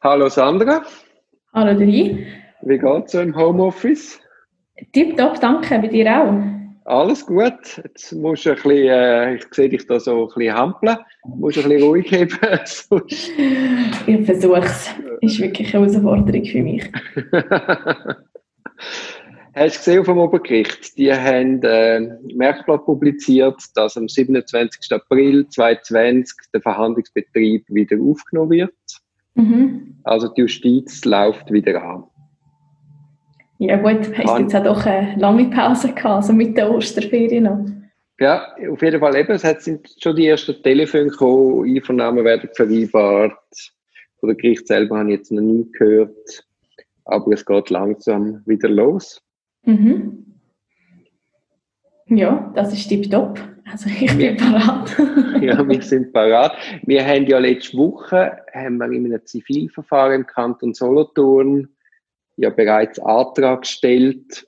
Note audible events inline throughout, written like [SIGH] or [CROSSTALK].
Hallo Sandra. Hallo Dri. Wie geht's so im Homeoffice? Tipptopp, danke. Bei dir auch? Alles gut. Jetzt musst du ein bisschen, äh, ich sehe dich da so ein bisschen hampeln. Du musst ein bisschen ruhig haben. [LAUGHS] ich versuche es. Ist wirklich eine Herausforderung für mich. [LAUGHS] Hast du gesehen auf dem Obergericht? Die haben äh, Merkblatt publiziert, dass am 27. April 2020 der Verhandlungsbetrieb wieder aufgenommen wird. Mhm. Also die Justiz läuft wieder an. Ja gut, hast du jetzt auch doch eine lange Pause gehabt, also mit der Osterferien noch? Ja, auf jeden Fall eben. Es sind schon die ersten Telefone gekommen, Einvernahmen werden vereinbart. Von der Gericht selber habe ich jetzt noch nie gehört. Aber es geht langsam wieder los. Mhm. Ja, das ist tipptopp. Also ich bin parat. [LAUGHS] ja, wir sind parat. Wir haben ja letzte Woche haben wir in einem Zivilverfahren im Kanton Solothurn ja bereits Antrag gestellt,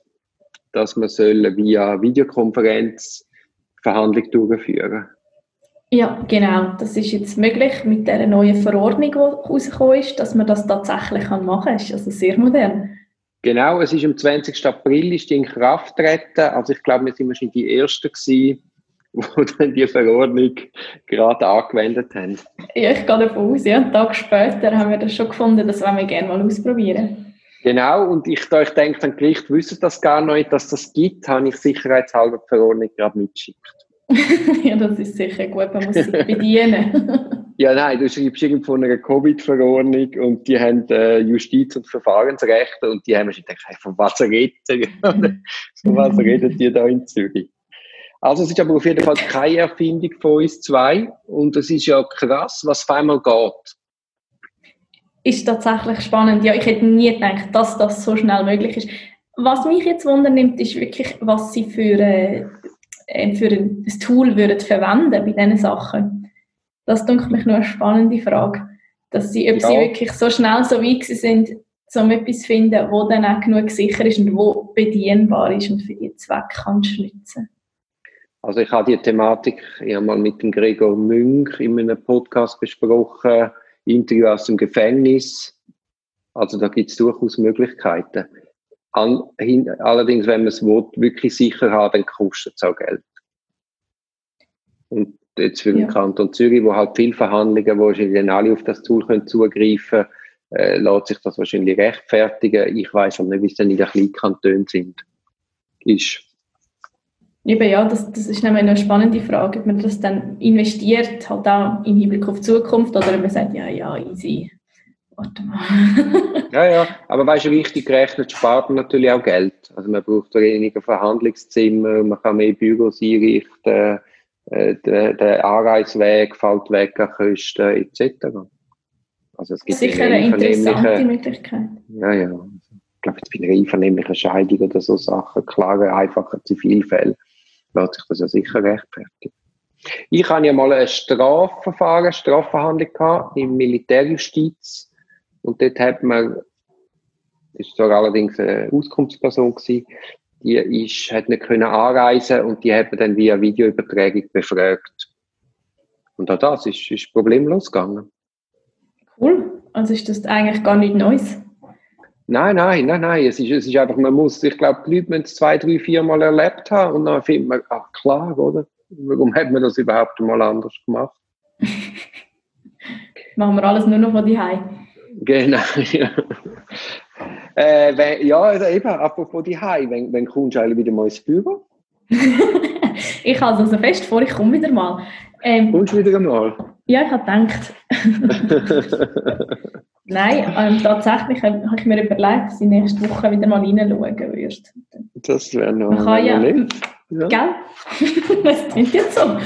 dass soll via Videokonferenz Verhandlung durchführen Ja, genau. Das ist jetzt möglich mit der neuen Verordnung, die rausgekommen ist, dass man das tatsächlich machen kann. Das ist also sehr modern. Genau, es ist am 20. April ist die in Kraft getreten. Also ich glaube, wir sind wahrscheinlich die Ersten gewesen, die dann die Verordnung gerade angewendet haben. Ja, ich gehe davon aus. Ja, einen Tag später haben wir das schon gefunden, das wollen wir gerne mal ausprobieren. Genau, und ich, da ich denke, das Gericht wissen das gar nicht, dass das gibt, habe ich sicherheitshalber die Verordnung gerade mitgeschickt. [LAUGHS] ja, das ist sicher gut, man muss sich bedienen. [LAUGHS] ja, nein, du schreibst irgendwo von einer Covid-Verordnung und die haben äh, Justiz- und Verfahrensrechte und die haben schon gedacht, hey, von was redet [LAUGHS] Von was reden die da in Zürich? Also es ist aber auf jeden Fall keine Erfindung von uns zwei und es ist ja krass, was auf einmal geht ist tatsächlich spannend. Ja, ich hätte nie gedacht, dass das so schnell möglich ist. Was mich jetzt wundernimmt, ist wirklich, was sie für, äh, äh für ein Tool würden verwenden bei diesen Sachen. Das denke mich nur eine spannende Frage. Dass sie, ob ja. sie wirklich so schnell so weit sind, um etwas zu finden, wo dann auch genug sicher ist und wo bedienbar ist und für die Zweck kannst nutzen. Also ich habe die Thematik ja mal mit dem Gregor Münch in einem Podcast besprochen, Interview aus dem Gefängnis. Also da gibt es durchaus Möglichkeiten. An, hin, allerdings, wenn man es wirklich sicher hat, dann kostet es auch Geld. Und jetzt für den ja. Kanton Zürich, wo halt viele Verhandlungen, wo wahrscheinlich alle auf das Tool können zugreifen äh, lässt sich das wahrscheinlich rechtfertigen. Ich weiß aber nicht, wie es dann in den Kleinkantonen sind. Ist Eben ja, das, das ist nämlich eine spannende Frage, ob man das dann investiert, halt auch im Hinblick auf die Zukunft, oder ob man sagt, ja, ja, easy, warte mal. [LAUGHS] ja, ja, aber weißt du, wichtig gerechnet spart man natürlich auch Geld. Also man braucht weniger Verhandlungszimmer, man kann mehr Büros einrichten, äh, der, der Anreisweg fällt weg an Kosten etc. Also es gibt Sicher eine interessante Möglichkeit. Ja, ja. Ich glaube, jetzt bei einer einvernehmlichen Scheidung oder so Sachen, klare, einfache Zivilfälle, lässt sich das ja sicher rechtfertigen. Ich habe ja mal ein Strafverfahren, eine Strafverhandlung gehabt im Militärjustiz. Und dort hat man, das war allerdings eine Auskunftsperson gewesen, die ist, hat nicht können anreisen und die hat man dann via Videoübertragung befragt. Und auch das ist, ist problemlos gegangen. Cool. Also ist das eigentlich gar nicht Neues? Nein, nein, nein, nein. Es ist, es ist einfach, man muss, ich glaube, die Leute müssen es zwei, drei, vier Mal erlebt haben und dann findet man, ach klar, oder? Warum hat man das überhaupt mal anders gemacht? [LAUGHS] Machen wir alles nur noch von die Genau, [LAUGHS] ja. Äh, wenn, ja, also eben, apropos die wenn, wenn kommst du eigentlich wieder mal ins Büro? [LAUGHS] ich habe also fest vor, ich komme wieder mal. Ähm, kommst du wieder mal? Ja, ich habe gedacht. Nein, ähm, tatsächlich habe ich mir überlegt, dass ich nächste Woche wieder mal reinschauen würde. Das wäre noch, Man kann ja. Gell? [LAUGHS] das klingt jetzt so. [LAUGHS]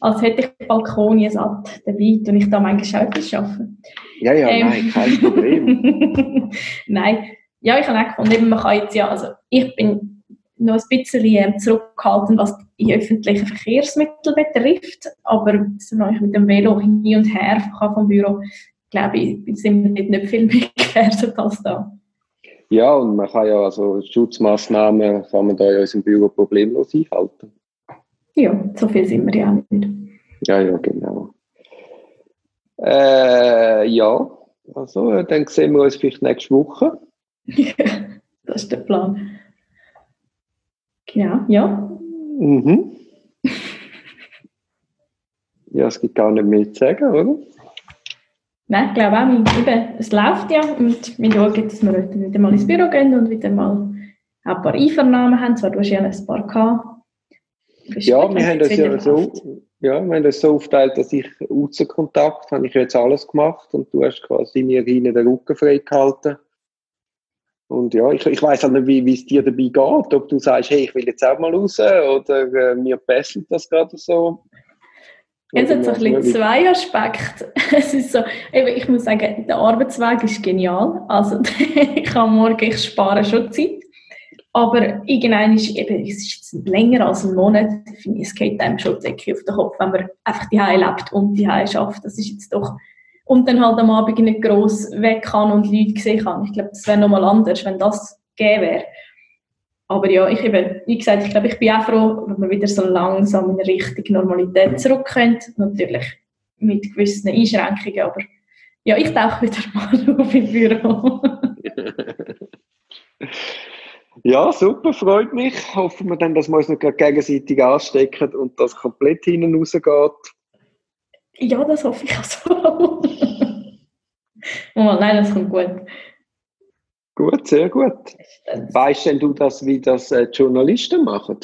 Als hätte ich Balkonien satt dabei und ich da manchmal auch arbeite. Ja, ja, ähm, nein, kein Problem. [LAUGHS] nein, ja, ich habe auch gefunden, man kann jetzt ja, also ich bin noch ein bisschen ähm, zurückhaltend, was die öffentlichen Verkehrsmittel betrifft. Aber solange ich mit dem Velo hin und her vom Büro, glaube ich, sind wir nicht viel [LAUGHS] mehr gefährdet als da. Ja, und man kann ja also Schutzmaßnahmen kann man da in unserem Büro problemlos einhalten. Ja, so viel sind wir ja auch nicht. Ja, ja, genau. Äh, ja, also dann sehen wir uns vielleicht nächste Woche. [LAUGHS] das ist der Plan. Genau, ja. Mhm. [LAUGHS] ja, es gibt gar nicht mehr zu sagen, oder? Nein, ich glaube auch, eben, es läuft ja und wir schauen, dass wir heute wieder mal ins Büro gehen und wieder mal ein paar Einvernahmen haben. Zwar, du hast ja ein paar gehabt. Ja, wir haben das ja so, ja, wir haben das so aufgeteilt, dass ich Außenkontakt habe ich jetzt alles gemacht und du hast quasi mir hinten den Rücken frei gehalten. Und ja, ich, ich weiß halt nicht, wie es dir dabei geht, ob du sagst, hey, ich will jetzt auch mal raus oder äh, mir besselt das gerade so. Jetzt hat so ein bisschen zwei Aspekte. [LAUGHS] Es ist so, ich muss sagen, der Arbeitsweg ist genial. Also [LAUGHS] ich habe morgen, ich spare schon Zeit. Aber irgendwann ist eben, es ist jetzt länger als ein Monat, finde ich, es geht einem schon Decke auf den Kopf, wenn man einfach die lebt und die schafft. Das ist jetzt doch, und dann halt am Abend nicht gross weg kann und Leute sehen kann. Ich glaube, das wäre nochmal anders, wenn das gegeben wäre. Aber ja, ich eben, wie gesagt, ich glaube, ich bin auch froh, wenn wir wieder so langsam in Richtung Normalität zurückkommen. Natürlich mit gewissen Einschränkungen, aber ja, ich tauche wieder [LAUGHS] mal auf im Büro. [LAUGHS] ja, super, freut mich. Hoffen wir dann, dass wir uns noch gegenseitig anstecken und das komplett hinten rausgeht. Ja, das hoffe ich auch so. [LAUGHS] oh, nein, das kommt gut. Gut, sehr gut. Weißt denn du das, wie das äh, Journalisten machen?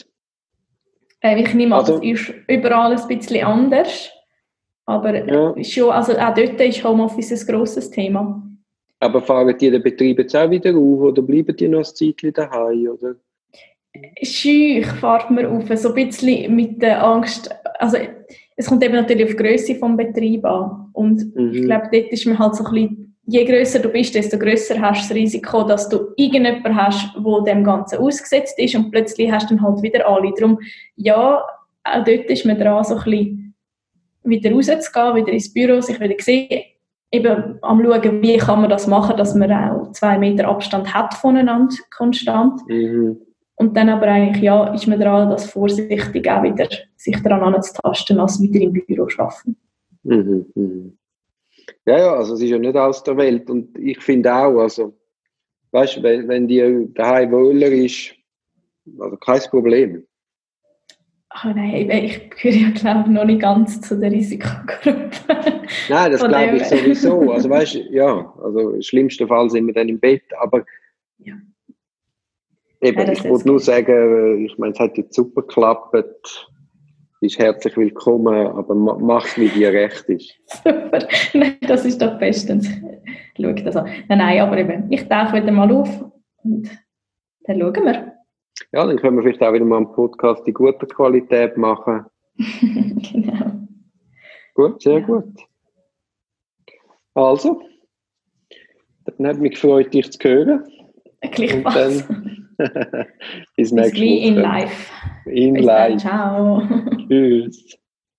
Äh, ich nehme an, also, es ist überall ein bisschen anders. Aber ja. schon, also auch dort ist Homeoffice ein grosses Thema. Aber fahren die den Betrieb jetzt auch wieder auf oder bleiben die noch ein Zeitchen daheim? Oder? Schüch fährt man auf, so ein bisschen mit der Angst. Also, es kommt eben natürlich auf die Größe des Betriebs an. Und mhm. ich glaube, dort ist man halt so ein bisschen je größer du bist, desto größer hast du das Risiko, dass du irgendjemanden hast, wo dem Ganzen ausgesetzt ist und plötzlich hast du dann halt wieder alle. Darum, ja, auch dort ist man dran, so ein bisschen wieder rauszugehen, wieder ins Büro, sich wieder sehen, eben am schauen, wie kann man das machen, dass man auch zwei Meter Abstand hat voneinander, konstant. Mhm. Und dann aber eigentlich, ja, ist man dran, das vorsichtig auch wieder sich daran anzutasten, als wieder im Büro arbeiten. Mhm. Mhm. Ja, ja, also es ist ja nicht aus der Welt. Und ich finde auch, also, weißt wenn, wenn die daheim wohler ist, also kein Problem. Oh nein, ich gehöre ja, glaube ich, noch nicht ganz zu der Risikogruppe. Nein, das glaube ich sowieso. Also, weißt du, ja, also im schlimmsten Fall sind wir dann im Bett, aber ja. Eben, ja, ich wollte nur sagen, ich meine, es hat jetzt super geklappt bist herzlich willkommen, aber mach wie dir recht ist. [LAUGHS] Super, nein, das ist doch bestens. Schau das an. Nein, nein, aber eben, ich tauche wieder mal auf und dann schauen wir. Ja, dann können wir vielleicht auch wieder mal einen Podcast in guter Qualität machen. [LAUGHS] genau. Gut, sehr ja. gut. Also, dann hat mich gefreut, dich zu hören. Gleichfalls. Bis nächste Woche. in live. In Bis live. Dann, ciao. Tschüss.